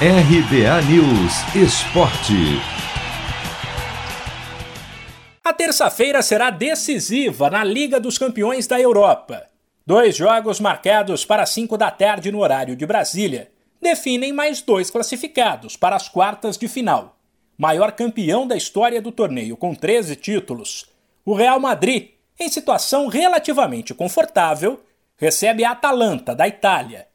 RBA News Esporte. A terça-feira será decisiva na Liga dos Campeões da Europa. Dois jogos marcados para 5 da tarde no horário de Brasília definem mais dois classificados para as quartas de final. Maior campeão da história do torneio com 13 títulos, o Real Madrid, em situação relativamente confortável, recebe a Atalanta da Itália.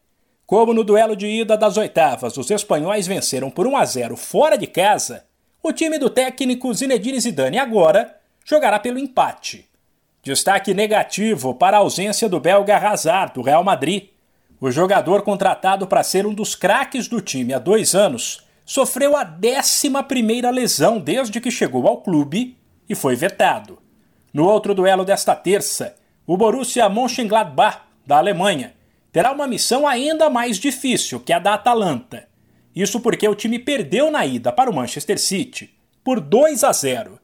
Como no duelo de ida das oitavas os espanhóis venceram por 1 a 0 fora de casa, o time do técnico Zinedine Zidane agora jogará pelo empate. Destaque negativo para a ausência do belga Hazard do Real Madrid, o jogador contratado para ser um dos craques do time há dois anos sofreu a 11 lesão desde que chegou ao clube e foi vetado. No outro duelo desta terça, o Borussia Mönchengladbach, da Alemanha, terá uma missão ainda mais difícil que a da Atalanta. Isso porque o time perdeu na ida para o Manchester City por 2 a 0.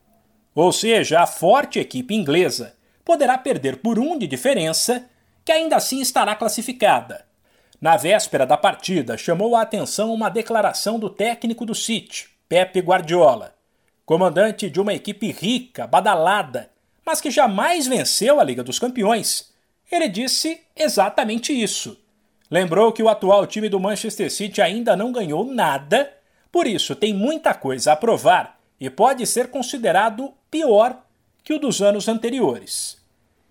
Ou seja, a forte equipe inglesa poderá perder por um de diferença, que ainda assim estará classificada. Na véspera da partida, chamou a atenção uma declaração do técnico do City, Pepe Guardiola, comandante de uma equipe rica, badalada, mas que jamais venceu a Liga dos Campeões. Ele disse exatamente isso. Lembrou que o atual time do Manchester City ainda não ganhou nada, por isso tem muita coisa a provar e pode ser considerado pior que o dos anos anteriores.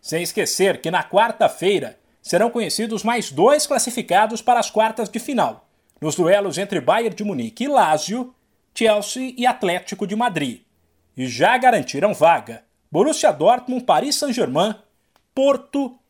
Sem esquecer que na quarta-feira serão conhecidos mais dois classificados para as quartas de final, nos duelos entre Bayern de Munique e Lazio, Chelsea e Atlético de Madrid. E já garantiram vaga Borussia Dortmund, Paris Saint-Germain, Porto